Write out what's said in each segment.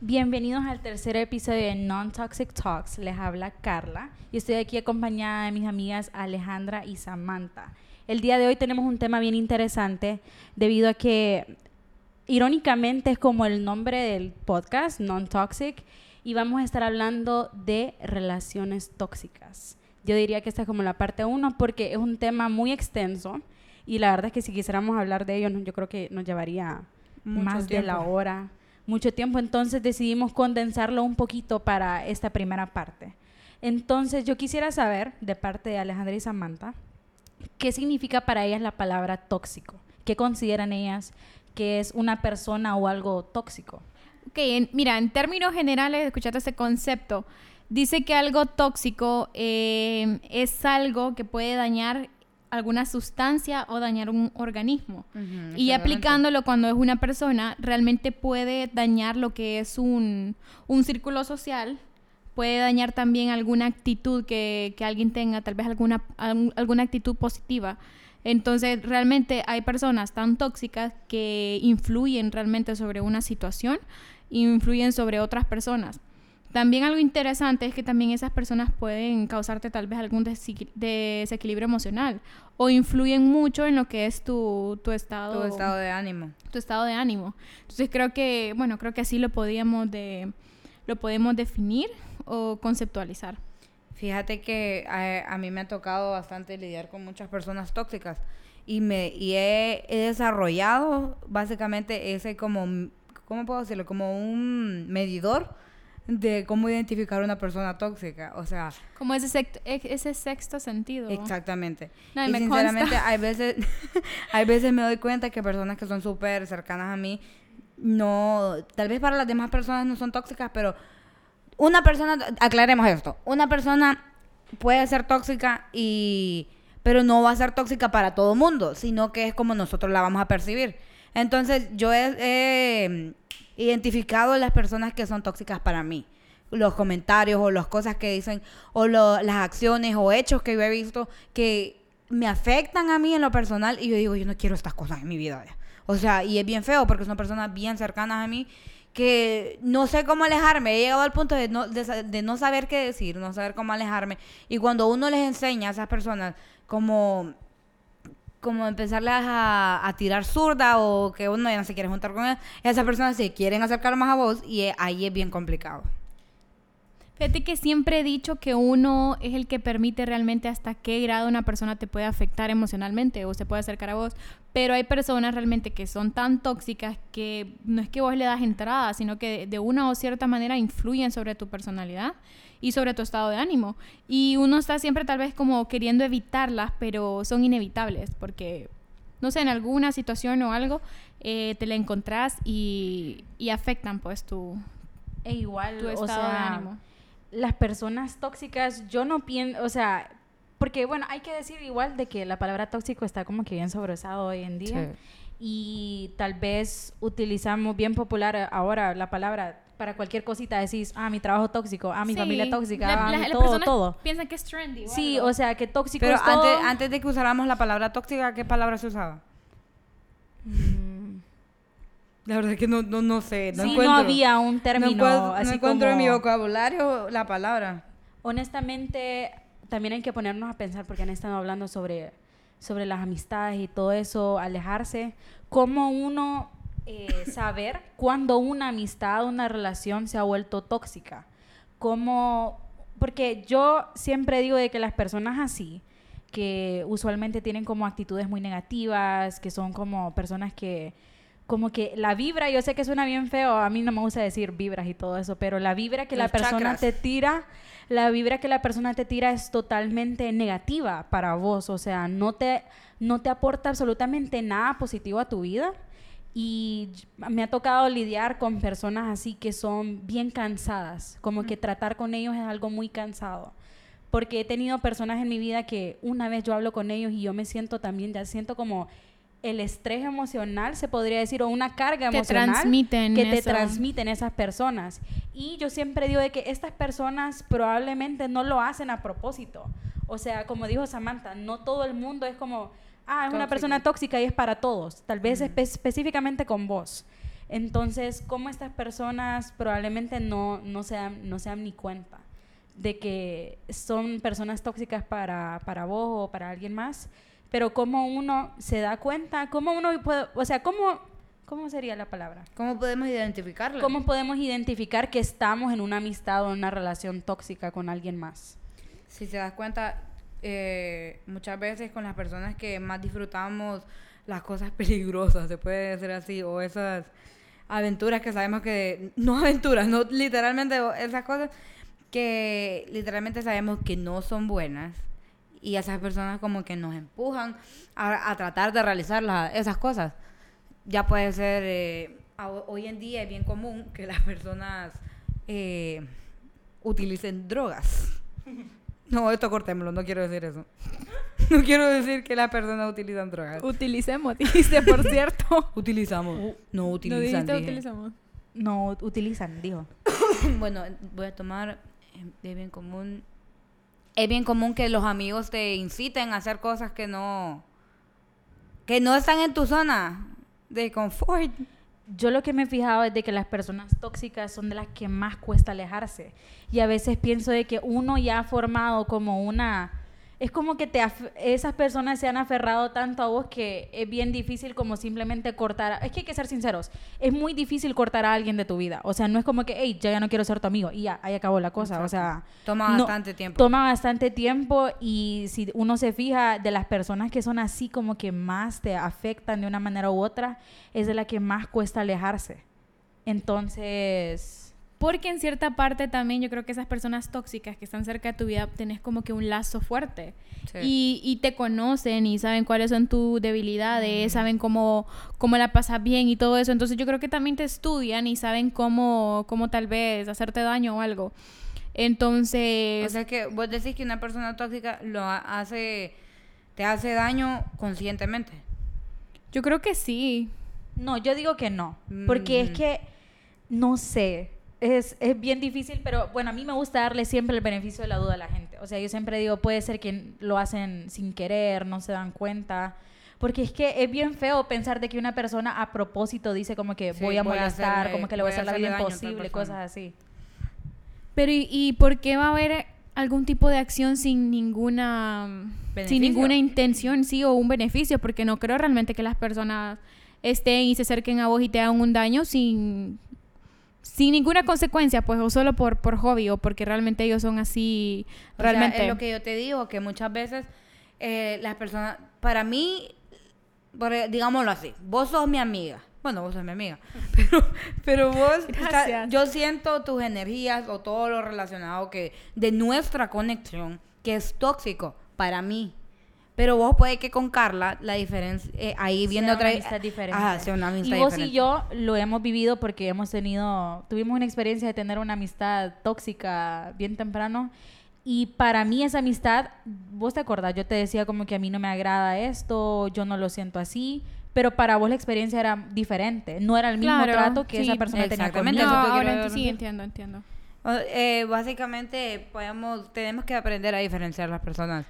Bienvenidos al tercer episodio de Non-Toxic Talks. Les habla Carla y estoy aquí acompañada de mis amigas Alejandra y Samantha. El día de hoy tenemos un tema bien interesante debido a que irónicamente es como el nombre del podcast, Non-Toxic, y vamos a estar hablando de relaciones tóxicas. Yo diría que esta es como la parte uno porque es un tema muy extenso y la verdad es que si quisiéramos hablar de ello, yo creo que nos llevaría más de la hora, mucho tiempo. Entonces decidimos condensarlo un poquito para esta primera parte. Entonces yo quisiera saber, de parte de Alejandra y Samantha, ¿qué significa para ellas la palabra tóxico? ¿Qué consideran ellas que es una persona o algo tóxico? Ok, mira, en términos generales, escuchate ese concepto. Dice que algo tóxico eh, es algo que puede dañar alguna sustancia o dañar un organismo. y aplicándolo cuando es una persona, realmente puede dañar lo que es un, un círculo social, puede dañar también alguna actitud que, que alguien tenga, tal vez alguna, alguna actitud positiva. Entonces, realmente hay personas tan tóxicas que influyen realmente sobre una situación, influyen sobre otras personas. También algo interesante es que también esas personas pueden causarte tal vez algún desequilibrio emocional o influyen mucho en lo que es tu, tu estado tu estado de ánimo. Tu estado de ánimo. Entonces creo que, bueno, creo que así lo podíamos de lo podemos definir o conceptualizar. Fíjate que a, mí me ha tocado bastante lidiar con muchas personas tóxicas y me y he, he desarrollado básicamente ese como ¿cómo puedo decirlo? como un medidor de cómo identificar a una persona tóxica, o sea... Como ese, ese sexto sentido. Exactamente. y sinceramente hay veces, hay veces me doy cuenta que personas que son súper cercanas a mí, no, tal vez para las demás personas no son tóxicas, pero una persona, aclaremos esto, una persona puede ser tóxica y pero no va a ser tóxica para todo mundo, sino que es como nosotros la vamos a percibir. Entonces, yo he identificado las personas que son tóxicas para mí. Los comentarios o las cosas que dicen o las acciones o hechos que yo he visto que me afectan a mí en lo personal y yo digo, yo no quiero estas cosas en mi vida. O sea, y es bien feo porque son personas bien cercanas a mí que no sé cómo alejarme. He llegado al punto de no, de no saber qué decir, no saber cómo alejarme. Y cuando uno les enseña a esas personas como como empezarles a, tirar zurda o que uno ya no se quiere juntar con él, esas personas se quieren acercar más a vos y eh, ahí es bien complicado. Fíjate que siempre he dicho que uno es el que permite realmente hasta qué grado una persona te puede afectar emocionalmente o se puede acercar a vos, pero hay personas realmente que son tan tóxicas que no es que vos le das entrada, sino que de una o cierta manera influyen sobre tu personalidad y sobre tu estado de ánimo. Y uno está siempre tal vez como queriendo evitarlas, pero son inevitables porque, no sé, en alguna situación o algo eh, te la encontrás y, y afectan pues tu, e igual, tu estado de ánimo las personas tóxicas, yo no pienso, o sea, porque bueno, hay que decir igual de que la palabra tóxico está como que bien sobrosado hoy en día. Y tal vez utilizamos bien popular ahora la palabra para cualquier cosita decís, ah, mi trabajo tóxico, ah, mi familia tóxica, ah, todo, todo. Piensan que es trendy. Sí, o sea, que tóxico Pero es antes, antes de que usáramos la palabra tóxica, ¿qué palabra se usaba? Mm, la verdad es que no, no, no sé. No, sí, no había un término no así encuentro en mi vocabulario la palabra. Honestamente, también hay que ponernos a pensar porque han estado hablando sobre, sobre las amistades y todo eso, alejarse. ¿Cómo uno eh, saber cuando una amistad, una relación se ha vuelto tóxica? ¿Cómo...? Porque yo siempre digo de que las personas así, que usualmente tienen como actitudes muy negativas, que son como personas que como que la vibra, yo sé que suena bien feo, a mí no me gusta decir vibras y todo eso, pero la vibra que la persona te tira, la vibra que la persona te tira es totalmente negativa para vos, o sea, no te, no te aporta absolutamente nada positivo a tu vida. Y me ha tocado lidiar con personas así que son bien cansadas, como que tratar con ellos es algo muy cansado. Porque he tenido personas en mi vida que una vez yo hablo con ellos y yo me siento también, ya siento como el estrés emocional, se podría decir, o una carga emocional transmiten que te transmiten esas personas. Y yo siempre digo de que estas personas probablemente no lo hacen a propósito. O sea, como dijo Samantha, no todo el mundo es como, ah, es una persona tóxica y es para todos. Tal vez específicamente con vos. Entonces, como estas personas probablemente no, no, sean, no sean ni cuenta de que son personas tóxicas para, para vos o para alguien más, pero cómo uno se da cuenta, cómo uno puede, o sea, cómo, ¿cómo sería la palabra? ¿Cómo podemos identificarlo? ¿Cómo podemos identificar que estamos en una amistad o en una relación tóxica con alguien más? Si te das cuenta, eh, muchas veces con las personas que más disfrutamos las cosas peligrosas, se puede decir así, o esas aventuras que sabemos que, no aventuras, no literalmente esas cosas que literalmente sabemos que no son buenas y esas personas como que nos empujan a, tratar de realizar esas cosas. Ya puede ser, eh, hoy en día es bien común que las personas eh, utilicen drogas. No, esto cortémoslo, no quiero decir eso. No quiero decir que las personas utilizan drogas. Utilicemos, dice, por cierto. Utilizamos. No utilizan. No, utilizamos. No utilizan, digo. bueno, voy a tomar de bien común es bien común que los amigos te inciten a hacer cosas que no que no están en tu zona de confort. Yo lo que me he fijado es de que las personas tóxicas son de las que más cuesta alejarse. Y a veces pienso de que uno ya ha formado como una es como que te esas personas se han aferrado tanto a vos que es bien difícil como simplemente cortar. Es que hay que ser sinceros. Es muy difícil cortar a alguien de tu vida. O sea, no es como que, hey, ya, ya no quiero ser tu amigo y ya, ahí acabó la cosa. O sea, toma bastante tiempo. Toma bastante tiempo y si uno se fija de las personas que son así como que más te afectan de una manera u otra, es de la que más cuesta alejarse. Entonces porque en cierta parte también yo creo que esas personas tóxicas que están cerca de tu vida tenés como que un lazo fuerte. Y, y, te conocen y saben cuáles son tus debilidades, saben cómo, cómo la pasas bien y todo eso. Entonces yo creo que también te estudian y saben cómo, cómo tal vez hacerte daño o algo. Entonces... O sea que vos decís que una persona tóxica lo hace, te hace daño conscientemente. Yo creo que sí. No, yo digo que no. Porque es mm. que, no sé, es, es, bien difícil, pero bueno, a mí me gusta darle siempre el beneficio de la duda a la gente. O sea, yo siempre digo, puede ser que lo hacen sin querer, no se dan cuenta. Porque es que es bien feo pensar de que una persona a propósito dice como que voy a molestar, como que le voy a hacer la vida imposible, cosas así. Pero ¿y, ¿y, por qué va a haber algún tipo de acción sin ninguna sin ninguna intención, sí, o un beneficio? Porque no creo realmente que las personas estén y se acerquen a vos y te hagan un daño sin sin ninguna consecuencia, pues, o solo por, por hobby, o porque realmente ellos son así, realmente. es lo que yo te digo, que muchas veces eh, las personas, para mí, digámoslo así, vos sos mi amiga. Bueno, vos sos mi amiga. Pero, pero vos, yo siento tus energías o todo lo relacionado que de nuestra conexión, que es tóxico para mí. Pero vos puede que con Carla la diferencia, eh, ahí viendo otra amistad diferente. Ajá, sea una amistad y vos y yo lo hemos vivido porque hemos tenido, tuvimos una experiencia de tener una amistad tóxica bien temprano. Y para mí esa amistad, vos te acordás, yo te decía como que a mí no me agrada esto, yo no lo siento así, pero para vos la experiencia era diferente, no era el mismo trato que esa persona tenía conmigo. No, ahora sí, entiendo, entiendo. Eh, básicamente podemos, tenemos que aprender a diferenciar las personas.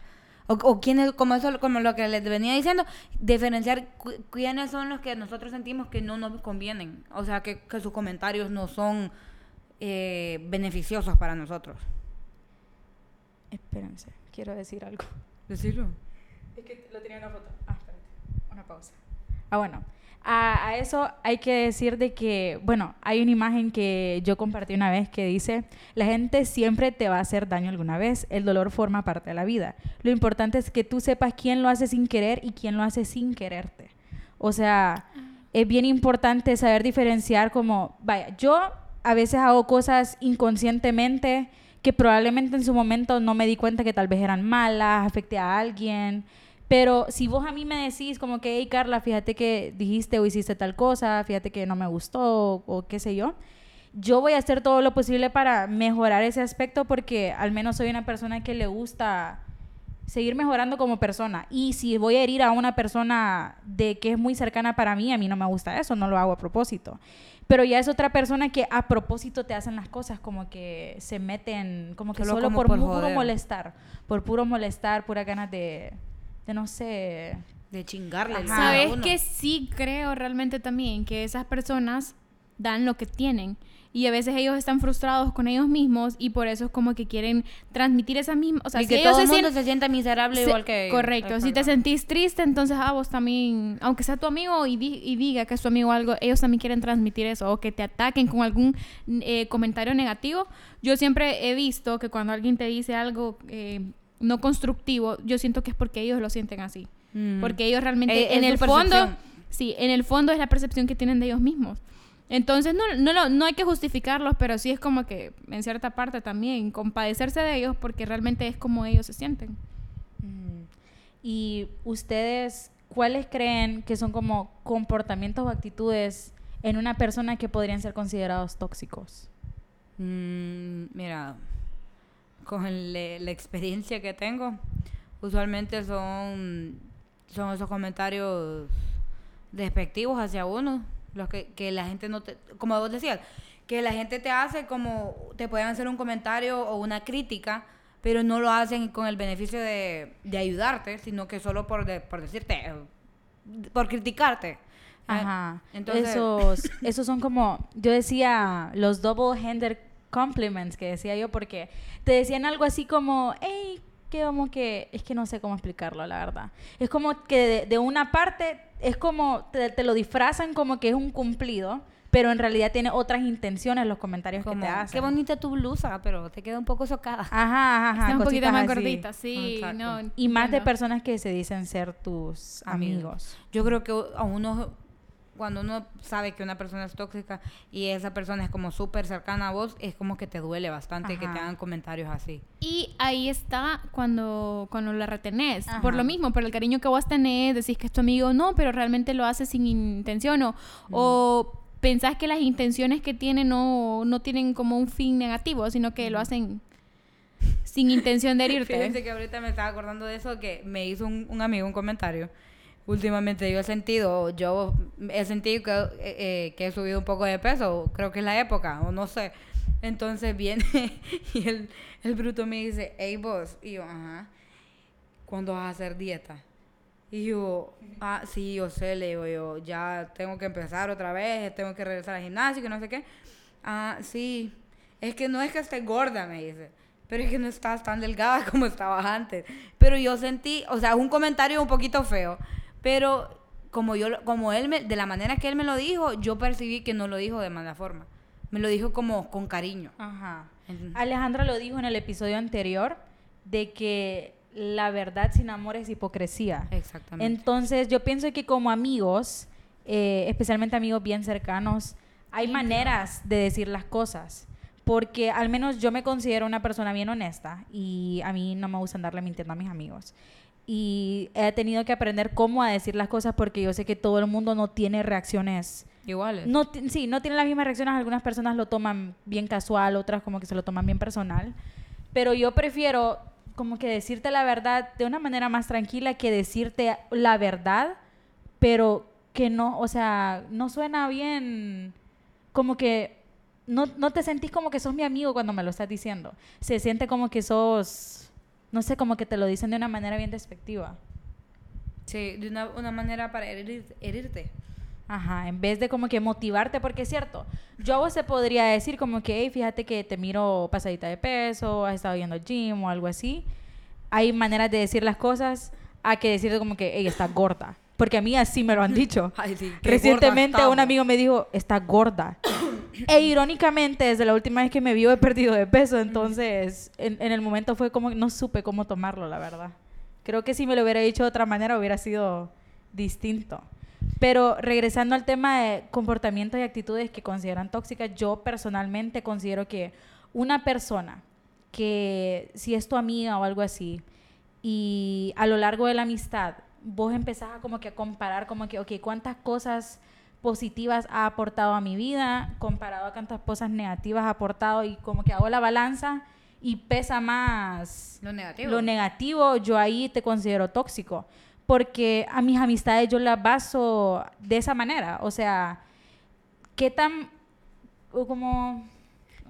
O, o quiénes, como eso, como lo que les venía diciendo, diferenciar quiénes son los que nosotros sentimos que no nos convienen. O sea, que, que sus comentarios no son eh, beneficiosos para nosotros. Espérense, quiero decir algo. Decirlo. Es que lo tenía en una foto. Ah, espérate. Una pausa. Ah, bueno a, eso hay que decir de que, bueno, hay una imagen que yo compartí una vez que dice, la gente siempre te va a hacer daño alguna vez, el dolor forma parte de la vida. Lo importante es que tú sepas quién lo hace sin querer y quién lo hace sin quererte. O sea, es bien importante saber diferenciar como, vaya, yo a veces hago cosas inconscientemente que probablemente en su momento no me di cuenta que tal vez eran malas, afecté a alguien pero si vos a mí me decís como que, hey Carla, fíjate que dijiste o hiciste tal cosa, fíjate que no me gustó o, qué sé yo, yo voy a hacer todo lo posible para mejorar ese aspecto porque al menos soy una persona que le gusta seguir mejorando como persona. Y si voy a herir a una persona de que es muy cercana para mí, a mí no me gusta eso, no lo hago a propósito. Pero ya es otra persona que a propósito te hacen las cosas, como que se meten, como que solo, por, puro molestar, por puro molestar, pura ganas de, de no sé, de chingarle. ¿Sabes que sí creo realmente también que esas personas dan lo que tienen? y a veces ellos están frustrados con ellos mismos y por eso es como que quieren transmitir esa misma, o sea, y que todo el mundo se, sienta miserable igual que correcto, si te sentís triste, entonces ah, vos también, aunque sea tu amigo y, diga que es tu amigo algo, ellos también quieren transmitir eso o que te ataquen con algún eh, comentario negativo. Yo siempre he visto que cuando alguien te dice algo eh, no constructivo, yo siento que es porque ellos lo sienten así. Mm. Porque ellos realmente, eh, en el fondo, sí, en el fondo es la percepción que tienen de ellos mismos. Entonces, no, no, no hay que justificarlos, pero sí es como que, en cierta parte también, compadecerse de ellos porque realmente es como ellos se sienten. Mm. Y ustedes, ¿cuáles creen que son como comportamientos o actitudes en una persona que podrían ser considerados tóxicos? Mm, mira, con la experiencia que tengo, usualmente son, son esos comentarios despectivos hacia uno los que, que la gente no te, como vos decías, que la gente te hace como, te pueden hacer un comentario o una crítica, pero no lo hacen con el beneficio de, de ayudarte, sino que solo por, por decirte, por criticarte. Ajá. Entonces, esos, esos son como, yo decía, los double-handed compliments que decía yo, porque te decían algo así como, hey, que como que, es que no sé cómo explicarlo, la verdad. Es como que de, una parte, es como, te, lo disfrazan como que es un cumplido, pero en realidad tiene otras intenciones los comentarios que te hacen. Qué bonita tu blusa, pero te queda un poco socada. Ajá, ajá, Está un poquito más gordita, sí. y más de personas que se dicen ser tus amigos. Yo creo que a uno cuando uno sabe que una persona es tóxica y esa persona es como súper cercana a vos, es como que te duele bastante que te hagan comentarios así. Y ahí está cuando, cuando la retenés. Por lo mismo, por el cariño que vos tenés, decís que es tu amigo, no, pero realmente lo hace sin intención o, o pensás que las intenciones que tiene no, no tienen como un fin negativo, sino que lo hacen sin intención de herirte. Fíjense que ahorita me estaba acordando de eso, que me hizo un, un amigo un comentario últimamente yo he sentido, yo he sentido que, eh, eh, que, he subido un poco de peso, creo que es la época, o no sé. Entonces viene y el, el bruto me dice, hey vos, y yo, ajá, ¿cuándo vas a hacer dieta? Y yo, ah, sí, yo sé, le digo yo, ya tengo que empezar otra vez, tengo que regresar al gimnasio, que no sé qué. Ah, sí, es que no es que esté gorda, me dice, pero es que no estás tan delgada como estabas antes. Pero yo sentí, o sea, un comentario un poquito feo, pero como yo como él me, de la manera que él me lo dijo, yo percibí que no lo dijo de mala forma. Me lo dijo como con cariño. Ajá. Alejandra lo dijo en el episodio anterior de que la verdad sin amor es hipocresía. Exactamente. Entonces, yo pienso que como amigos, eh, especialmente amigos bien cercanos, hay maneras de decir las cosas. Porque al menos yo me considero una persona bien honesta y a mí no me gusta andarle mintiendo a mis amigos y he tenido que aprender cómo a decir las cosas porque yo sé que todo el mundo no tiene reacciones iguales. No, sí, no tiene las mismas reacciones. Algunas personas lo toman bien casual, otras como que se lo toman bien personal. Pero yo prefiero como que decirte la verdad de una manera más tranquila que decirte la verdad, pero que no, o sea, no suena bien, como que no, no te sentís como que sos mi amigo cuando me lo estás diciendo. Se siente como que sos no sé, como que te lo dicen de una manera bien despectiva. Sí, de una, una manera para herirte. Ajá, en vez de como que motivarte, porque es cierto, yo a vos se podría decir como que, hey, fíjate que te miro pasadita de peso, has estado yendo al gym o algo así. Hay maneras de decir las cosas a que decirte como que, hey, estás gorda. Porque a mí así me lo han dicho. Recientemente un amigo me dijo, está gorda. E irónicamente, desde la última vez que me vio he perdido de peso. Entonces, en, el momento fue como no supe cómo tomarlo, la verdad. Creo que si me lo hubiera dicho de otra manera hubiera sido distinto. Pero regresando al tema de comportamientos y actitudes que consideran tóxicas, yo personalmente considero que una persona que si es tu amiga o algo así, y a lo largo de la amistad vos empezás a como que a comparar como que, ok, cuántas cosas positivas ha aportado a mi vida comparado a cuántas cosas negativas ha aportado y como que hago la balanza y pesa más lo negativo. lo negativo, yo ahí te considero tóxico. Porque a mis amistades yo las baso de esa manera. O sea, ¿qué tan... o como...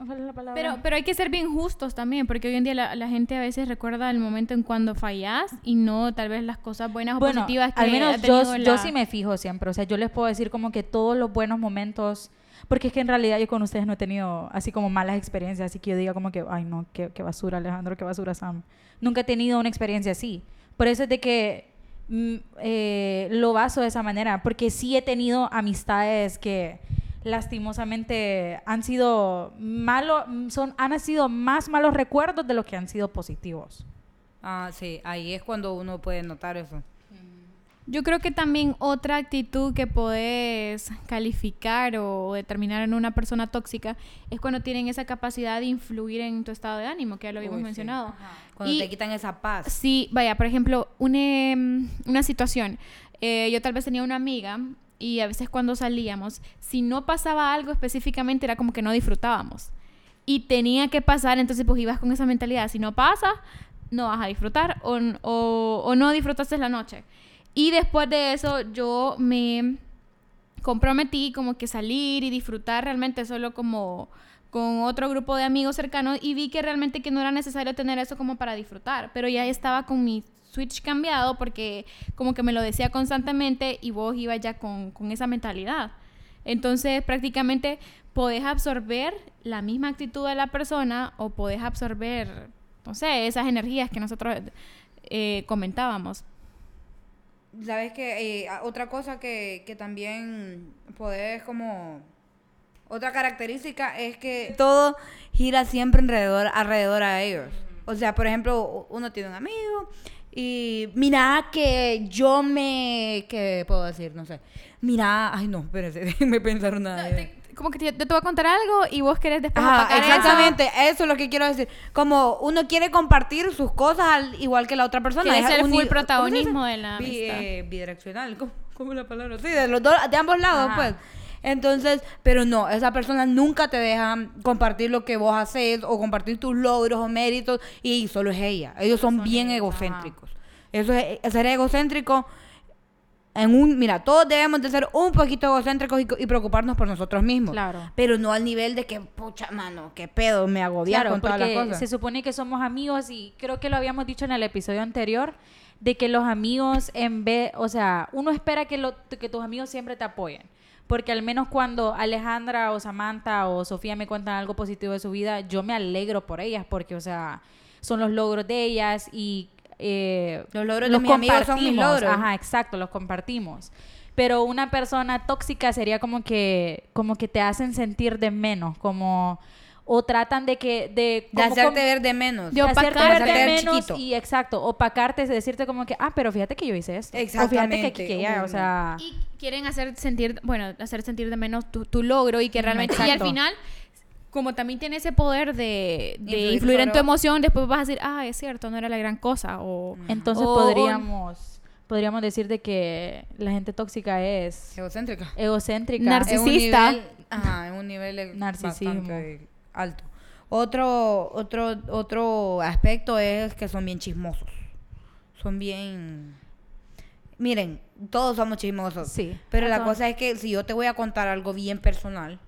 ¿cuál es la palabra? Pero, pero hay que ser bien justos también, porque hoy en día la, la gente a veces recuerda el momento en cuando fallas y no tal vez las cosas buenas o bueno, positivas que al menos ha yo, tenido yo la- sí me fijo siempre. O sea, yo les puedo decir como que todos los buenos momentos... Porque es que en realidad yo con ustedes no he tenido así como malas experiencias, así que yo diga como que, ay no, qué, qué basura Alejandro, qué basura Sam. Nunca he tenido una experiencia así. Por eso es de que mm, eh, lo baso de esa manera, porque sí he tenido amistades que lastimosamente han sido malos, son, han sido más malos recuerdos de lo que han sido positivos. Ah, sí, ahí es cuando uno puede notar eso. Yo creo que también otra actitud que puedes calificar o determinar en una persona tóxica es cuando tienen esa capacidad de influir en tu estado de ánimo, que ya lo habíamos Uy, sí. mencionado. Cuando Y- te quitan esa paz. Sí, vaya, por ejemplo, una, em, una situación. Eh, yo tal vez tenía una amiga y a veces cuando salíamos, si no pasaba algo específicamente, era como que no disfrutábamos. Y tenía que pasar, entonces pues ibas con esa mentalidad. Si no pasa, no vas a disfrutar o, o, no disfrutaste la noche. Y después de eso yo me comprometí como que salir y disfrutar realmente solo como con otro grupo de amigos cercanos y vi que realmente que no era necesario tener eso como para disfrutar, pero ya estaba con mi switch cambiado porque como que me lo decía constantemente y vos ibas ya con, con esa mentalidad. Entonces prácticamente podés absorber la misma actitud de la persona o podés absorber, no sé, esas energías que nosotros eh, comentábamos. Sabes que eh, otra cosa que, que también podés como otra característica es que todo gira siempre alrededor, alrededor a ellos. O sea, por ejemplo, uno tiene un amigo y mira que yo me ¿qué puedo decir? No sé. Mira, ay no, espérese, déjeme pensar una idea. Como que te, te voy a contar algo y vos querés después Ajá, opacar eso. exactamente, eso. es lo que quiero decir. Como uno quiere compartir sus cosas al, igual que la otra persona. Es uni- full ¿cómo se protagonismo de la Bi- amistad. eh, bidireccional, ¿cómo, cómo es la palabra? Sí, de los dos, de ambos lados, Ajá. pues. Entonces, pero no, esa persona nunca te deja compartir lo que vos haces o compartir tus logros o méritos y solo es ella. Ellos son, Son bien ellos, egocéntricos. Eso es, ser egocéntrico en un, mira, todos debemos de ser un poquito egocéntricos y, y preocuparnos por nosotros mismos. Claro. Pero no al nivel de que, pucha, mano, qué pedo, me agobia Claro, con todas las cosas. se supone que somos amigos y creo que lo habíamos dicho en el episodio anterior de que los amigos en vez, o sea, uno espera que, lo, que tus amigos siempre te apoyen. Porque al menos cuando Alejandra o Samantha o Sofía me cuentan algo positivo de su vida, yo me alegro por ellas porque, o sea, son los logros de ellas y... eh, Los logros de mis amigos son mis logros. Ajá, exacto, los compartimos. Pero una persona tóxica sería como que, como que te hacen sentir de menos, como o tratan de que de, hacerte como- ver de menos. De de hacerte opacarte. ver de Hacerte ver menos chiquito. y exacto, opacarte es decirte como que, ah, pero fíjate que yo hice esto. O fíjate que Exactamente. ya, o sea, Y quieren hacer sentir, bueno, hacer sentir de menos tu, tu logro y que realmente, y al final, como también tiene ese poder de, de Influir influir en tu emoción, después vas a decir, ah, es cierto, no era la gran cosa, o... entonces O- podríamos podríamos decir de que la gente tóxica es Egocéntrica. egocéntrica. Narcis- En un Narcisista. nivel- ajá, en un nivel Narcisismo. bastante alto. Otro, otro, otro aspecto es que son bien chismosos. Son bien... Miren, todos somos chismosos. Sí. Pero la cosa es que si yo te voy a contar algo bien personal,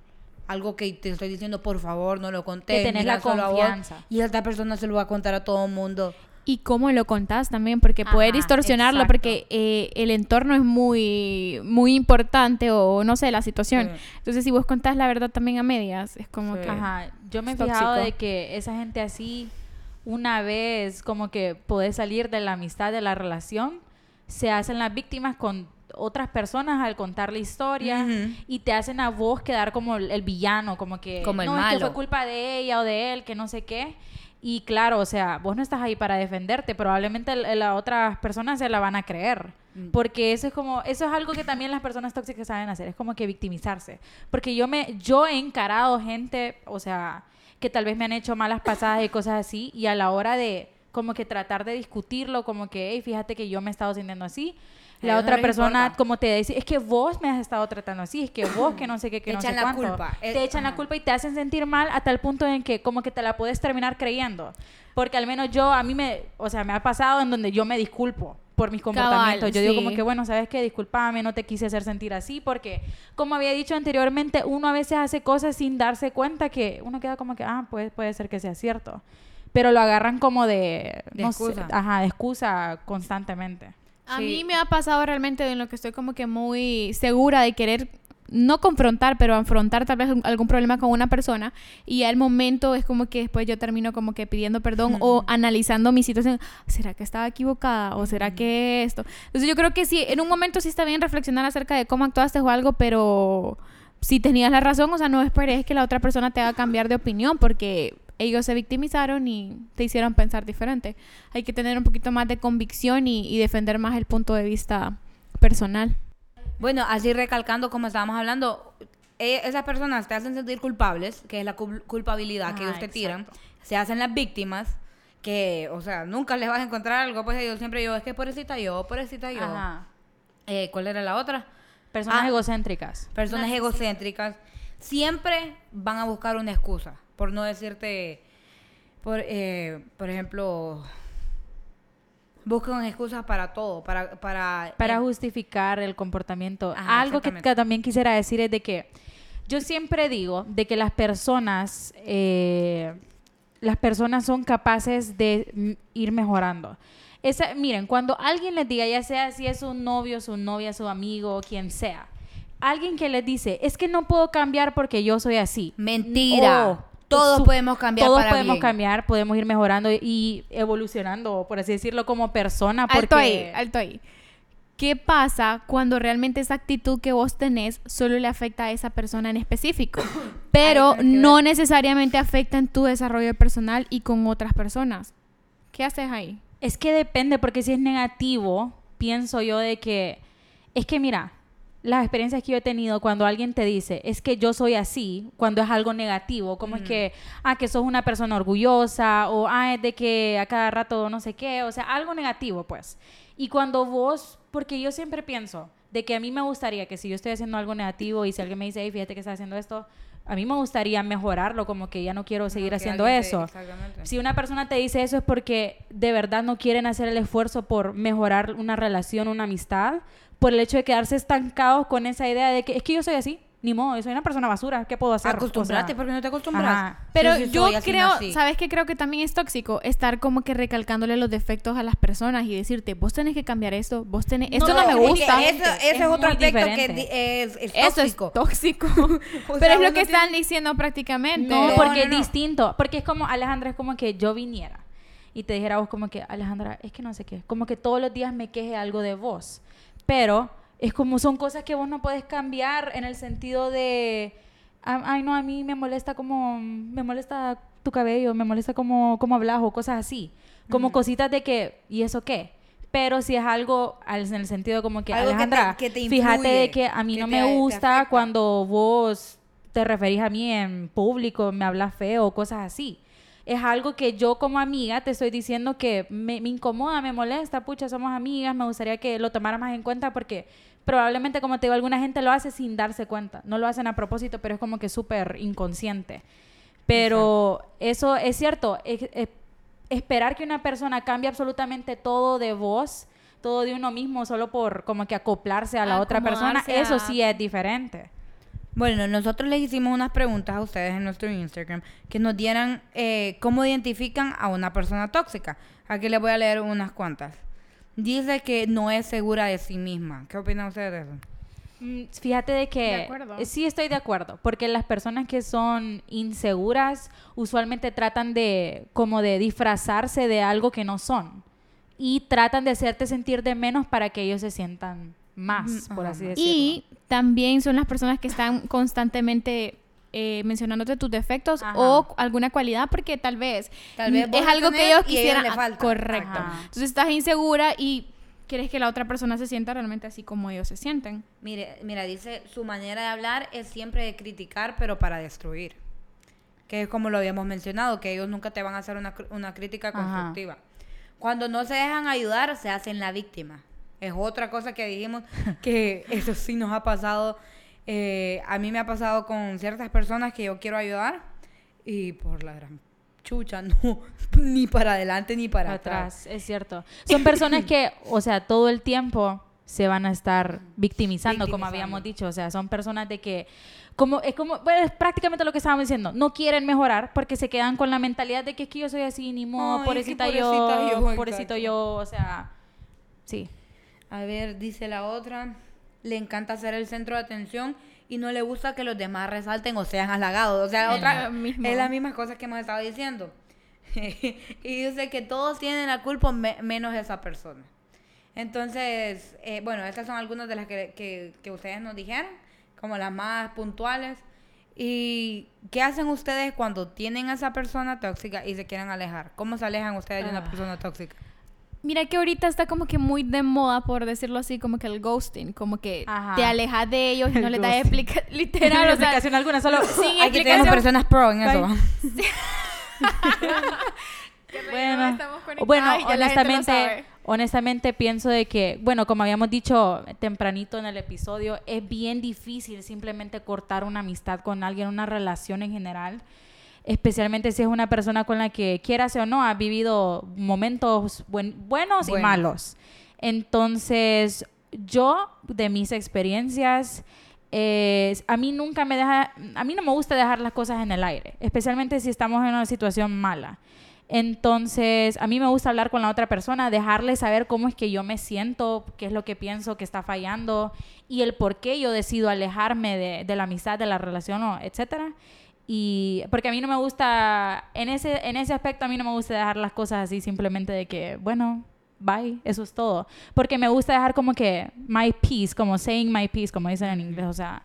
algo que te estoy diciendo, por favor, no lo conté. Que tenés la confianza. Y esta persona se lo va a contar a todo el mundo. Y cómo lo contás también, porque puede Ajá, distorsionarlo, exacto. porque eh, el entorno es muy, muy importante, o no sé, la situación. Sí. Entonces, si vos contás la verdad también a medias, es como Sí. que... Ajá, yo me he fijado de que esa gente así, una vez como que podés salir de la amistad, de la relación, se hacen las víctimas con otras personas al contar la historia y te hacen a vos quedar como el, el villano, como que Como el no, es que malo. fue culpa de ella o de él, que no sé qué. Y claro, o sea, vos no estás ahí para defenderte, probablemente las otras personas se la van a creer. Mm. Porque eso es como, eso es algo que también las personas tóxicas saben hacer, es como que victimizarse. Porque yo me, yo he encarado gente, o sea, que tal vez me han hecho malas pasadas y cosas así, y a la hora de como que tratar de discutirlo, como que, hey, fíjate que yo me he estado sintiendo así. La otra persona, como te dice, es que vos me has estado tratando así, es que vos que no sé qué, que no sé la culpa. Te echan la culpa y te hacen sentir mal hasta el punto en que como que te la puedes terminar creyendo. Porque al menos yo, a mí me, o sea, me ha pasado en donde yo me disculpo por mis comportamientos. yo digo como que, bueno, sabes que discúlpame, no te quise hacer sentir así, porque como había dicho anteriormente, uno a veces hace cosas sin darse cuenta que uno queda como que, ah, pues puede ser que sea cierto. Pero lo agarran como de, excusa. ajá, de excusa constantemente. A mí me ha pasado realmente en lo que estoy como que muy segura de querer no confrontar, pero afrontar tal vez algún problema con una persona y al momento es como que después yo termino como que pidiendo perdón o analizando mi situación, ¿será que estaba equivocada o será que esto? Entonces yo creo que sí, en un momento sí está bien reflexionar acerca de cómo actuaste o algo, pero si tenías la razón, o sea, no esperes que la otra persona te haga cambiar de opinión porque ellos se victimizaron y te hicieron pensar diferente. Hay que tener un poquito más de convicción y, y defender más el punto de vista personal. Bueno, así recalcando como estábamos hablando, e, esas personas te hacen sentir culpables, que es la culpabilidad que ellos te tiran, se hacen las víctimas, que, o sea, nunca les vas a encontrar algo, pues yo siempre yo, es que pobrecita yo, pobrecita yo. Eh, ¿Cuál era la otra? Personas ah, egocéntricas. Personas egocéntricas. Siempre van a buscar una excusa, por no decirte, por, eh, por ejemplo, buscan excusas para todo, para... Para, para eh, justificar el comportamiento. Algo que, también quisiera decir es de que yo siempre digo de que las personas, eh, las personas son capaces de ir mejorando. Esa, miren, cuando alguien les diga, ya sea si es un novio, su novia, su amigo, quien sea, alguien que les dice, es que no puedo cambiar porque yo soy así. Mentira. Todos podemos cambiar. Todos podemos cambiar, podemos ir mejorando y evolucionando, por así decirlo, como persona. Porque... Alto ahí, alto ahí. ¿Qué pasa cuando realmente esa actitud que vos tenés solo le afecta a esa persona en específico? Pero no necesariamente afecta en tu desarrollo personal y con otras personas. ¿Qué haces ahí? Es que depende, porque si es negativo, pienso yo de que, es que mira, las experiencias que yo he tenido cuando alguien te dice, es que yo soy así, cuando es algo negativo, como es que, ah, que sos una persona orgullosa, o ah, es de que a cada rato no sé qué, o sea, algo negativo, pues. Y cuando vos, porque yo siempre pienso de que a mí me gustaría que si yo estoy haciendo algo negativo y si alguien me dice, hey, fíjate que estás haciendo esto, a mí me gustaría mejorarlo, como que ya no quiero seguir haciendo eso. si una persona te dice eso es porque de verdad no quieren hacer el esfuerzo por mejorar una relación, una amistad, por el hecho de quedarse estancados con esa idea de que es que yo soy así. Ni modo, soy una persona basura, ¿qué puedo hacer? Acostumbrate porque no te acostumbras. Pero yo, creo, ¿sabes qué creo que también es tóxico? Estar como que recalcándole los defectos a las personas y decirte, vos tenés que cambiar esto, vos tenés, esto no, me gusta. Eso, es, otro aspecto que es, tóxico. Eso es tóxico. Pero es lo que están diciendo prácticamente. No, porque es distinto. Porque es como, Alejandra, es como que yo viniera y te dijera vos como que, Alejandra, es que no sé qué, como que todos los días me queje algo de vos pero es como son cosas que vos no puedes cambiar en el sentido de, ay no, a mí me molesta como, me molesta tu cabello, me molesta como, como hablas o cosas así, como cositas de que, ¿y eso qué? Pero si es algo en el sentido como que, Alejandra, fíjate de que a mí no me gusta cuando vos te referís a mí en público, me hablas feo, cosas así es algo que yo como amiga te estoy diciendo que me, incomoda, me molesta, pucha, somos amigas, me gustaría que lo tomara más en cuenta porque probablemente, como te digo, alguna gente lo hace sin darse cuenta, no lo hacen a propósito, pero es como que súper inconsciente. Pero eso es cierto, esperar que una persona cambie absolutamente todo de vos, todo de uno mismo, solo por como que acoplarse a la otra persona, eso sí es diferente. Bueno, nosotros les hicimos unas preguntas a ustedes en nuestro Instagram que nos dieran eh, cómo identifican a una persona tóxica. Aquí les voy a leer unas cuantas. Dice que no es segura de sí misma. ¿Qué opinan ustedes de eso? Mm, fíjate de que eh, sí estoy de acuerdo, porque las personas que son inseguras usualmente tratan de como de disfrazarse de algo que no son y tratan de hacerte sentir de menos para que ellos se sientan más, por así decirlo. Y también son las personas que están constantemente eh, mencionándote tus defectos o alguna cualidad porque tal vez, es algo que ellos quisieran. Correcto. Entonces estás insegura y quieres que la otra persona se sienta realmente así como ellos se sienten. Mire, mira, dice, su manera de hablar es siempre de criticar, pero para destruir. Que es como lo habíamos mencionado, que ellos nunca te van a hacer una, una crítica constructiva. Cuando no se dejan ayudar, se hacen la víctima. Es otra cosa que dijimos que eso sí nos ha pasado. Eh, a mí me ha pasado con ciertas personas que yo quiero ayudar y por la gran chucha, no, ni para adelante ni para atrás. Es cierto. Son personas que, o sea, todo el tiempo se van a estar victimizando, como habíamos dicho. O sea, son personas de que, como, es como, pues, es prácticamente lo que estábamos diciendo, no quieren mejorar porque se quedan con la mentalidad de que es que yo soy así, ni modo, pobrecita, yo, yo, pobrecito yo, o sea, sí. A ver, dice la otra, le encanta ser el centro de atención y no le gusta que los demás resalten o sean halagados. O sea, otra, es la misma cosa que hemos estado diciendo. y dice que todos tienen la culpa menos esa persona. Entonces, eh, bueno, estas son algunas de las que, que, ustedes nos dijeron, como las más puntuales. ¿Y qué hacen ustedes cuando tienen a esa persona tóxica y se quieren alejar? ¿Cómo se alejan ustedes de una ah. persona tóxica? Mira que ahorita está como que muy de moda, por decirlo así, como que el ghosting, como que te alejas de ellos y no les das explicación, literal, o sea, explicación alguna, solo sin aquí tenemos personas pro en eso. bueno, bueno honestamente, honestamente pienso de que, bueno, como habíamos dicho tempranito en el episodio, es bien difícil simplemente cortar una amistad con alguien, una relación en general especialmente si es una persona con la que quieras o no, ha vivido momentos buenos y malos. Entonces, yo, de mis experiencias, a mí nunca me deja, a mí no me gusta dejar las cosas en el aire, especialmente si estamos en una situación mala. Entonces, a mí me gusta hablar con la otra persona, dejarle saber cómo es que yo me siento, qué es lo que pienso que está fallando y el por qué yo decido alejarme de, de la amistad, de la relación, etcétera. Y porque a mí no me gusta, en ese, en ese aspecto a mí no me gusta dejar las cosas así simplemente de que, bueno, bye, eso es todo. Porque me gusta dejar como que my peace, como saying my peace, como dicen en inglés. O sea,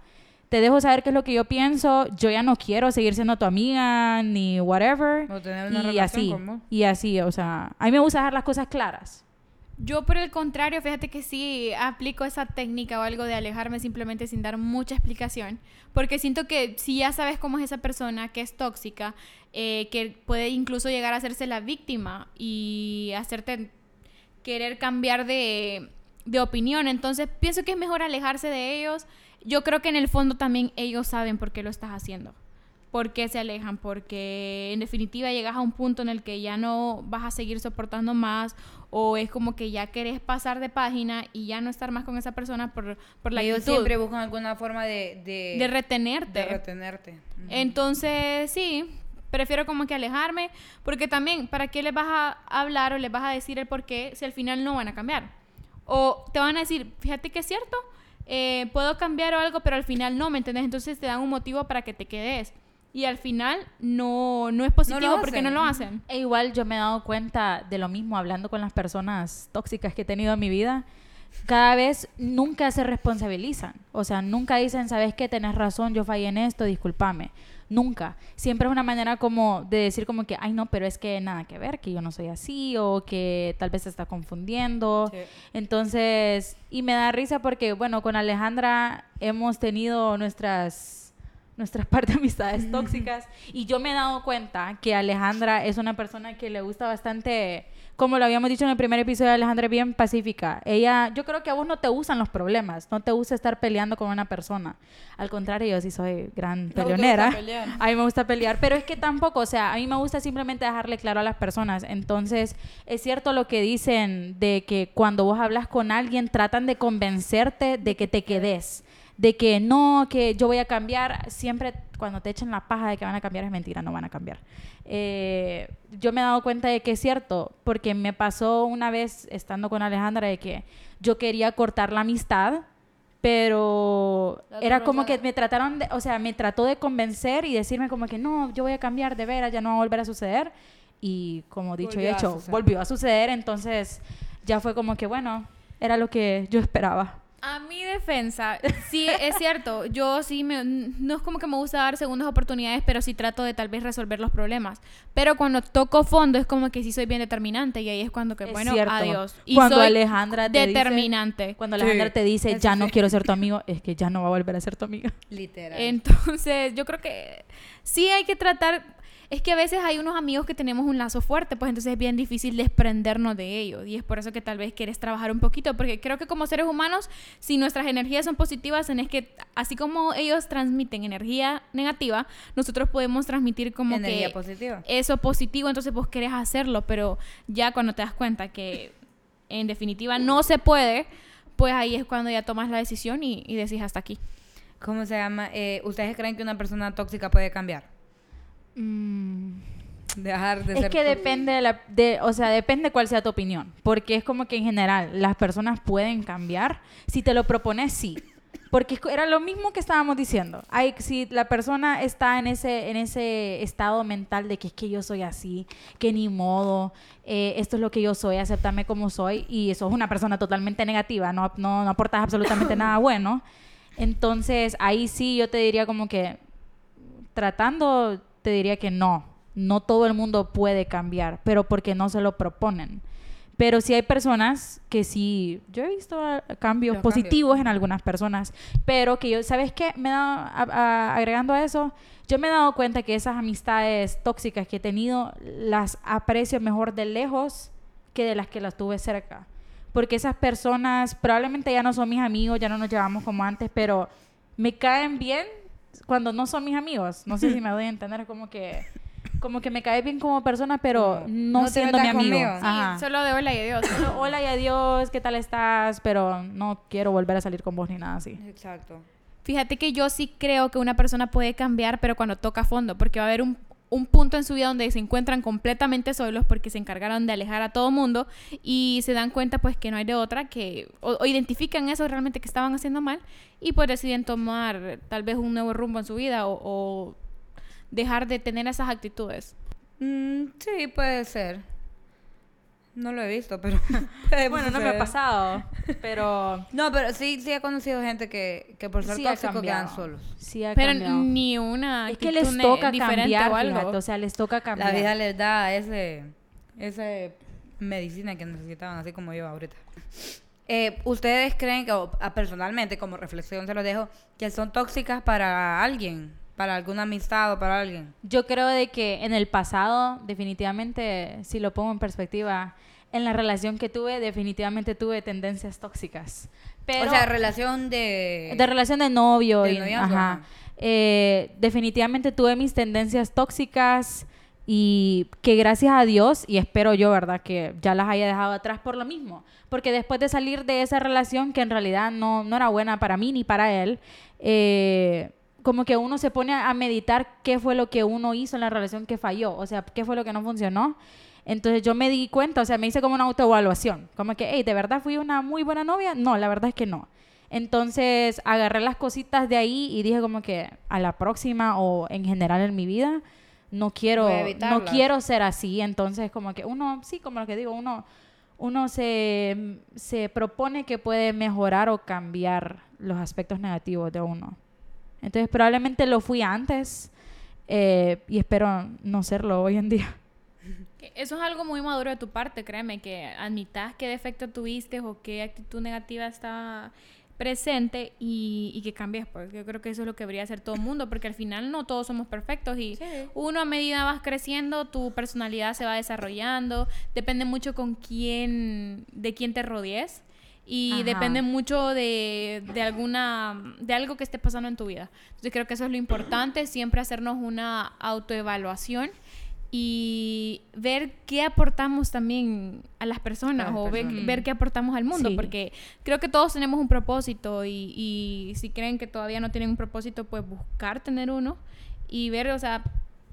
te dejo saber qué es lo que yo pienso, yo ya no quiero seguir siendo tu amiga ni whatever. O tener una y así, y así, o sea, a mí me gusta dejar las cosas claras. Yo por el contrario, fíjate que sí aplico esa técnica o algo de alejarme simplemente sin dar mucha explicación, porque siento que si ya sabes cómo es esa persona, que es tóxica, eh, que puede incluso llegar a hacerse la víctima y hacerte querer cambiar de, de opinión, entonces pienso que es mejor alejarse de ellos. Yo creo que en el fondo también ellos saben por qué lo estás haciendo por qué se alejan, porque en definitiva llegas a un punto en el que ya no vas a seguir soportando más o es como que ya querés pasar de página y ya no estar más con esa persona por, por la Ellos siempre buscan alguna forma de, de, retenerte. De retenerte. Entonces, sí, prefiero como que alejarme, porque también, ¿para qué les vas a hablar o les vas a decir el por qué si al final no van a cambiar? O te van a decir, fíjate que es cierto, eh, puedo cambiar o algo, pero al final no, ¿me entiendes? Entonces te dan un motivo para que te quedes y al final no, no es positivo porque no lo hacen. E igual yo me he dado cuenta de lo mismo hablando con las personas tóxicas que he tenido en mi vida. Cada vez nunca se responsabilizan. O sea, nunca dicen, ¿sabes qué? Tenés razón, yo fallé en esto, discúlpame. Nunca. Siempre es una manera como de decir como que, ay no, pero es que nada que ver, que yo no soy así o que tal vez se está confundiendo. Entonces, y me da risa porque, bueno, con Alejandra hemos tenido nuestras nuestras partes de amistades tóxicas. Y yo me he dado cuenta que Alejandra es una persona que le gusta bastante, como lo habíamos dicho en el primer episodio, Alejandra es bien pacífica. Ella, yo creo que a vos no te usan los problemas, no te gusta estar peleando con una persona. Al contrario, yo sí soy gran peleonera. A mí me gusta pelear, pero es que tampoco, o sea, a mí me gusta simplemente dejarle claro a las personas. Entonces, es cierto lo que dicen de que cuando vos hablas con alguien, tratan de convencerte de que te quedes de que no, que yo voy a cambiar, siempre cuando te echen la paja de que van a cambiar es mentira, no van a cambiar. Eh, yo me he dado cuenta de que es cierto, porque me pasó una vez estando con Alejandra de que yo quería cortar la amistad, pero era como que me trataron, de, o sea, me trató de convencer y decirme como que no, yo voy a cambiar de veras, ya no va a volver a suceder. Y como dicho y hecho, volvió a suceder, entonces ya fue como que bueno, era lo que yo esperaba. A mi defensa, sí, es cierto. Yo sí, me, no es como que me gusta dar segundas oportunidades, pero sí trato de tal vez resolver los problemas. Pero cuando toco fondo es como que sí soy bien determinante y ahí es cuando que, bueno, adiós. Y cuando Alejandra te determinante. cuando Alejandra te dice, ya no quiero ser tu amigo, es que ya no va a volver a ser tu amiga. Literal. Entonces, yo creo que sí hay que tratar es que a veces hay unos amigos que tenemos un lazo fuerte, pues entonces es bien difícil desprendernos de ellos. Y es por eso que tal vez quieres trabajar un poquito, porque creo que como seres humanos, si nuestras energías son positivas, es que así como ellos transmiten energía negativa, nosotros podemos transmitir como energía que positiva. eso positivo, entonces vos querés hacerlo, pero ya cuando te das cuenta que en definitiva no se puede, pues ahí es cuando ya tomas la decisión y, y decís hasta aquí. ¿Cómo se llama? Eh, ¿Ustedes creen que una persona tóxica puede cambiar? Mm. Dejar de Es ser que depende de la, de, o sea, depende cuál sea tu opinión, porque es como que en general las personas pueden cambiar si te lo propones sí. Porque era lo mismo que estábamos diciendo. Hay, si la persona está en ese, en ese estado mental de que es que yo soy así, que ni modo, eh, esto es lo que yo soy, acéptame como soy, y sos una persona totalmente negativa, no, no, no aportas absolutamente nada bueno, entonces ahí sí yo te diría como que tratando, te diría que no. No todo el mundo puede cambiar, pero porque no se lo proponen. Pero sí hay personas que sí, yo he visto ah, cambios Los positivos cambios. en algunas personas, pero que yo, ¿sabes qué? Me he dado, a- a- agregando a eso, yo me he dado cuenta que esas amistades tóxicas que he tenido las aprecio mejor de lejos que de las que las tuve cerca. Porque esas personas probablemente ya no son mis amigos, ya no nos llevamos como antes, pero me caen bien cuando no son mis amigos. No sé si me doy a entender, como que como que me cae bien como persona, pero no, siendo mi amigo. Sí, solo de hola y adiós. Solo, Hola y adiós, ¿qué tal estás? Pero no quiero volver a salir con vos ni nada así. Exacto. Fíjate que yo sí creo que una persona puede cambiar, pero cuando toca fondo, porque va a haber un, un punto en su vida donde se encuentran completamente solos porque se encargaron de alejar a todo mundo y se dan cuenta pues que no hay de otra, que o, identifican eso realmente que estaban haciendo mal y pues deciden tomar tal vez un nuevo rumbo en su vida o, o dejar de tener esas actitudes. Mm, sí, puede ser. No lo he visto, pero... Bueno, no me ha pasado, pero No, pero sí, sí he conocido gente que, que por ser sí tóxico quedan solos. Sí ha Pero cambiado. ni una Es que les toca diferente cambiar, o algo. fíjate, o sea, les toca cambiar. La vida les da ese, ese medicina que necesitaban, así como yo ahorita. Eh, ¿Ustedes creen que, o, personalmente, como reflexión se los dejo, que son tóxicas para alguien? ¿Para alguna amistad o para alguien? Yo creo de que en el pasado, definitivamente, si lo pongo en perspectiva, en la relación que tuve, definitivamente tuve tendencias tóxicas. Pero o sea, relación de... de relación de novio de y noviazgo, ajá. ajá. Eh, definitivamente tuve mis tendencias tóxicas y que gracias a Dios y espero yo, ¿verdad? Que ya las haya dejado atrás por lo mismo. Porque después de salir de esa relación que en realidad no, no era buena para mí ni para él, eh, como que uno se pone a meditar qué fue lo que uno hizo en la relación que falló, o sea, qué fue lo que no funcionó. Entonces yo me di cuenta, o sea, me hice como una autoevaluación, como que, hey, ¿de verdad fui una muy buena novia? No, la verdad es que no. Entonces agarré las cositas de ahí y dije como que a la próxima o en general en mi vida no quiero, no quiero ser así. Entonces como que uno, sí, como lo que digo, uno, uno se, se propone que puede mejorar o cambiar los aspectos negativos de uno. Entonces probablemente lo fui antes eh, y espero no serlo hoy en día. Que Eso es algo muy maduro de tu parte, créeme, que admitas qué defecto tuviste o qué actitud negativa está presente y, y que cambies, porque yo creo que eso es lo que debería hacer todo el mundo, porque al final no todos somos perfectos y uno a medida vas creciendo, tu personalidad se va desarrollando, depende mucho con quién, de quién te rodees y Ajá. depende mucho de, de alguna, de algo que esté pasando en tu vida. Entonces creo que eso es lo importante, siempre hacernos una autoevaluación y ver qué aportamos también a las personas A las o ver, personas. ver qué aportamos al mundo, Sí. porque creo que todos tenemos un propósito y, y si creen que todavía no tienen un propósito, pues buscar tener uno y ver, o sea,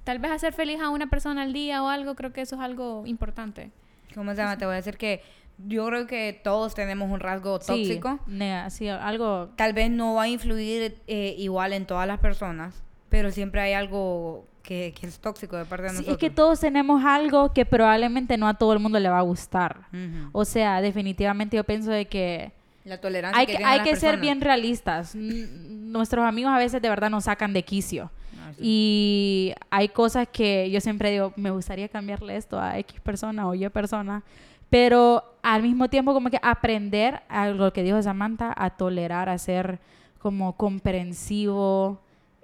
tal vez hacer feliz a una persona al día o algo, creo que eso es algo importante. ¿Cómo se llama? Te voy a decir que yo creo que todos tenemos un rasgo tóxico. Sí, nega- sí, algo Tal vez no va a influir eh, igual en todas las personas, pero siempre hay algo que, que es tóxico de parte de Sí, nosotros. es que todos tenemos algo que probablemente no a todo el mundo le va a gustar. Ujú. O sea, definitivamente yo pienso de que La tolerancia hay que que, hay las que ser bien realistas. Nuestros amigos a veces de verdad nos sacan de quicio. Ah, sí. Y hay cosas que yo siempre digo, me gustaría cambiarle esto a X persona o Y persona, pero al mismo tiempo como que aprender a lo que dijo Samantha, a tolerar, a ser como comprensivo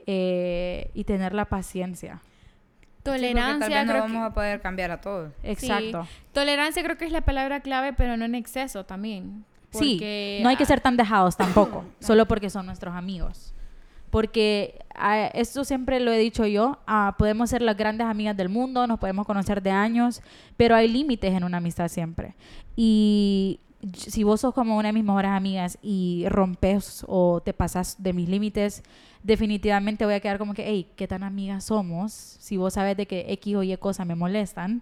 eh, y tener la paciencia. Tolerancia. Sí, tal vez no creo vamos que- a poder cambiar a todos. Exacto. Sí. Tolerancia creo que es la palabra clave, pero no en exceso también. Sí, no hay que ser tan dejados tampoco, solo porque son nuestros amigos. Porque ah, esto siempre lo he dicho yo, ah, podemos ser las grandes amigas del mundo, nos podemos conocer de años, pero hay límites en una amistad siempre. Y si vos sos como una de mis mejores amigas y rompes o te pasas de mis límites, definitivamente voy a quedar como que, hey, ¿qué tan amigas somos? Si vos sabes de que X o Y cosas me molestan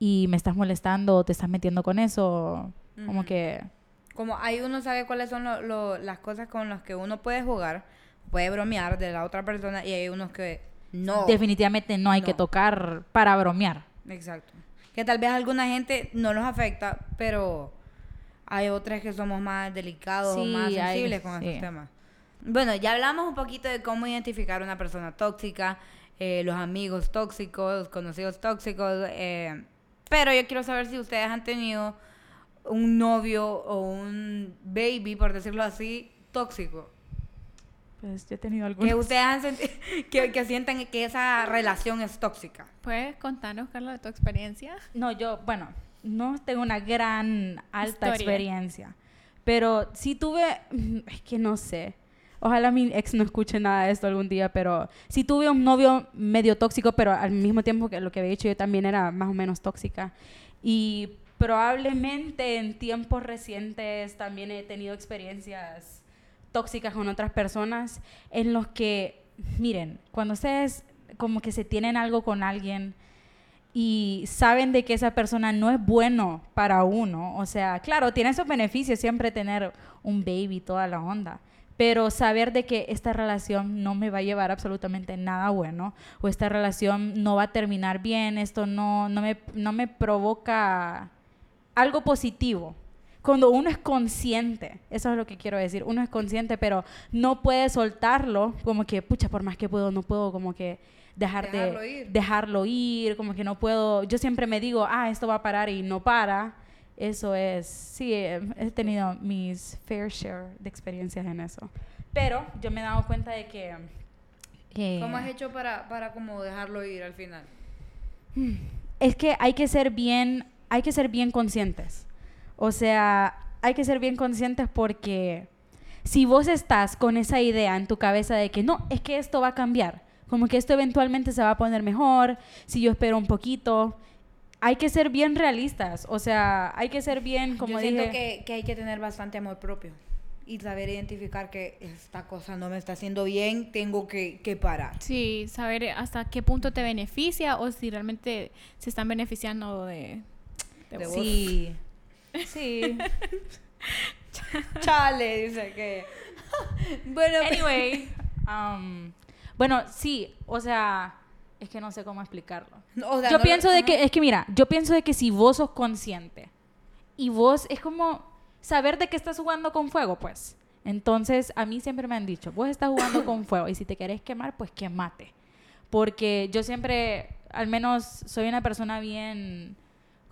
y me estás molestando o te estás metiendo con eso, como que... Como ahí uno sabe cuáles son lo- lo- las cosas con las que uno puede jugar, puede bromear de la otra persona y hay unos que no. definitivamente no hay que tocar para bromear. Exacto. Que tal vez a alguna gente no los afecta, pero hay otras que somos más delicados Sí, más hay- sensibles con sí. estos temas. Bueno, ya hablamos un poquito de cómo identificar una persona tóxica, eh, los amigos tóxicos, conocidos tóxicos, eh, pero yo quiero saber si ustedes han tenido un novio o un baby, por decirlo así, tóxico. Pues yo he tenido Que ustedes han sentido, que, que sientan que esa relación es tóxica. ¿Puedes contarnos, Carla, de tu experiencia? No, yo, bueno, no tengo una gran alta Historia. experiencia, pero sí tuve, es que no sé. Ojalá mi ex no escuche nada de esto algún día, pero sí tuve un novio medio tóxico, pero al mismo tiempo que lo que había dicho yo también era más o menos tóxica. Y probablemente en tiempos recientes también he tenido experiencias tóxicas con otras personas en los que, miren, cuando ustedes como que se tienen algo con alguien y saben de que esa persona no es bueno para uno, o sea, claro, tiene esos beneficios siempre tener un baby, toda la onda, pero saber de que esta relación no me va a llevar absolutamente nada bueno o esta relación no va a terminar bien, esto no, no, me, no me provoca algo positivo. Cuando uno es consciente, eso es lo que quiero decir, uno es consciente, pero no puede soltarlo, como que, pucha, por más que puedo, no puedo como que dejar Dejarlo de ir. dejarlo ir, como que no puedo, yo siempre me digo, ah, esto va a parar y no para. Eso es, sí, he tenido mis fair share de experiencias en eso. Pero yo me he dado cuenta de que... eh, ¿Cómo has hecho para, para como dejarlo ir al final? es que hay que ser bien, hay que ser bien conscientes. O sea, hay que ser bien conscientes porque si vos estás con esa idea en tu cabeza de que no, es que esto va a cambiar, como que esto eventualmente se va a poner mejor, si yo espero un poquito, hay que ser bien realistas. O sea, hay que ser bien, como Yo siento que, que hay que tener bastante amor propio y saber identificar que esta cosa no me está haciendo bien, tengo que, que parar. Sí, saber hasta qué punto te beneficia o si realmente se están beneficiando de, de De vos. vos. sí, sí. Chale, dice que... bueno, Anyway, um, bueno, sí, o sea, es que no sé cómo explicarlo. o sea, yo no- pienso de que, es que mira, yo pienso de que si vos sos consciente y vos es como saber de que estás jugando con fuego, pues. Entonces, a mí siempre me han dicho, vos estás jugando con fuego y si te querés quemar, pues quemate. Porque yo siempre, al menos, soy una persona bien,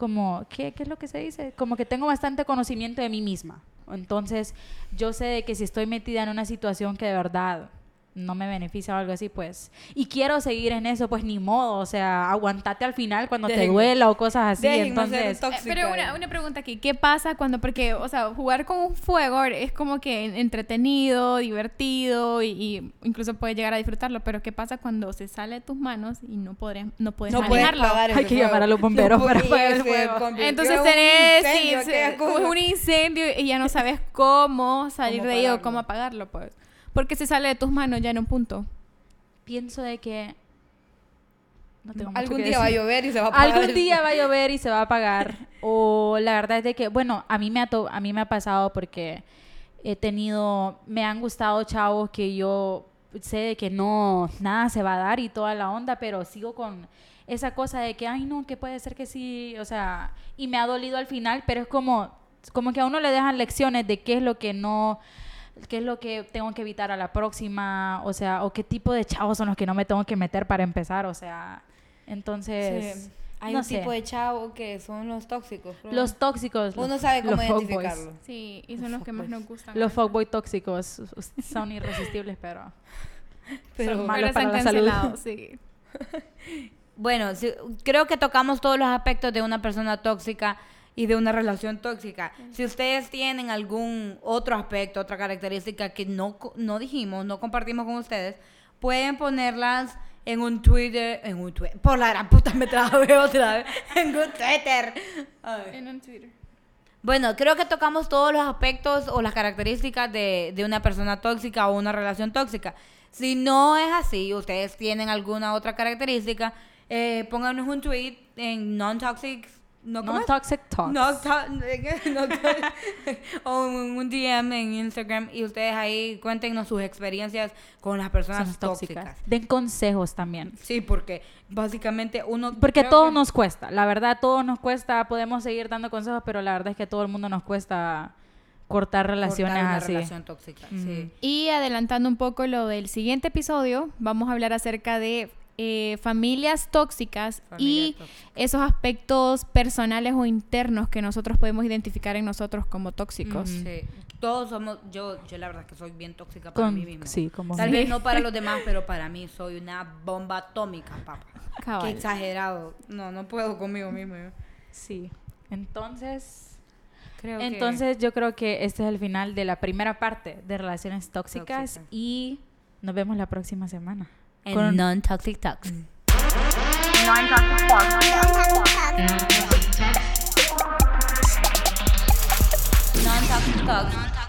como, ¿qué, ¿qué es lo que se dice? Como que tengo bastante conocimiento de mí misma. Entonces, yo sé de que si estoy metida en una situación que de verdad no me beneficia o algo así, pues, y quiero seguir en eso, pues ni modo, o sea, aguantate al final cuando te duela o cosas así, ser entonces. Eh, Pero una, una pregunta aquí, ¿qué pasa cuando, porque, o sea, jugar con un fuego es como que entretenido, divertido y, y incluso puedes llegar a disfrutarlo, pero ¿qué pasa cuando se sale de tus manos y no, podré, no puedes no puedes manejarlo? Hay que llamar a los bomberos No para apagar el fuego. Entonces un tenés incendio, sí, aquella se- cosa. un incendio y ya no sabes cómo salir Cómo de ello, apagarlo. cómo apagarlo, pues. Porque se sale de tus manos ya en un punto. pienso de que no tengo mucho Algún que día va a decir. llover y se va a apagar. Algún día va a llover y se va a apagar. o la verdad es de que, bueno, a mí me ha, to- a mí me ha pasado porque he tenido, me han gustado chavos que yo sé de que no, nada se va a dar y toda la onda, pero sigo con esa cosa de que, ay no, que puede ser que sí, o sea, y me ha dolido al final, pero es como, como que a uno le dejan lecciones de qué es lo que no qué es lo que tengo que evitar a la próxima, o sea, o qué tipo de chavos son los que no me tengo que meter para empezar, o sea, entonces, Sí. Hay no un sé. tipo de chavo que son los tóxicos. los tóxicos, Uno los- sabe cómo los fuckboys. identificarlo. Sí, y son los que más nos gustan. Los fuckboy tóxicos son irresistibles, pero, Pero- son malos Pero para la salud. sí. bueno, creo que tocamos todos los aspectos de una persona tóxica y de una relación tóxica. Si ustedes tienen algún otro aspecto, otra característica que no, no dijimos, no compartimos con ustedes, pueden ponerlas en un Twitter, en un Twitter, por la gran puta me trabé otra vez, en un Twitter. En un Twitter. Bueno, creo que tocamos todos los aspectos o las características de, de una persona tóxica o una relación tóxica. Si no es así, ustedes tienen alguna otra característica, eh, pónganos un tweet en non-toxic no, toxic talks. No, no, o un DM en Instagram y ustedes ahí cuéntenos sus experiencias con las personas tóxicas. Den consejos también. Sí, porque básicamente uno... Porque todo nos cuesta, la verdad todo nos cuesta, podemos seguir dando consejos, pero la verdad es que todo el mundo nos cuesta cortar relaciones cortar una así. relación tóxica, sí. Y adelantando un poco lo del siguiente episodio, vamos a hablar acerca de eh, familias tóxicas y esos aspectos personales o internos que nosotros podemos identificar en nosotros como tóxicos. Sí. Todos somos, yo, yo la verdad que soy bien tóxica para mí misma. Sí, como Tal vez no para los demás, pero para mí soy una bomba atómica, papá. Qué exagerado. No, no puedo conmigo mismo. Sí. Entonces, creo entonces yo creo que este es el final de la primera parte de relaciones tóxicas y nos vemos la próxima semana. And non-toxic talks. Mm. Non-toxic talks. Non-toxic talks.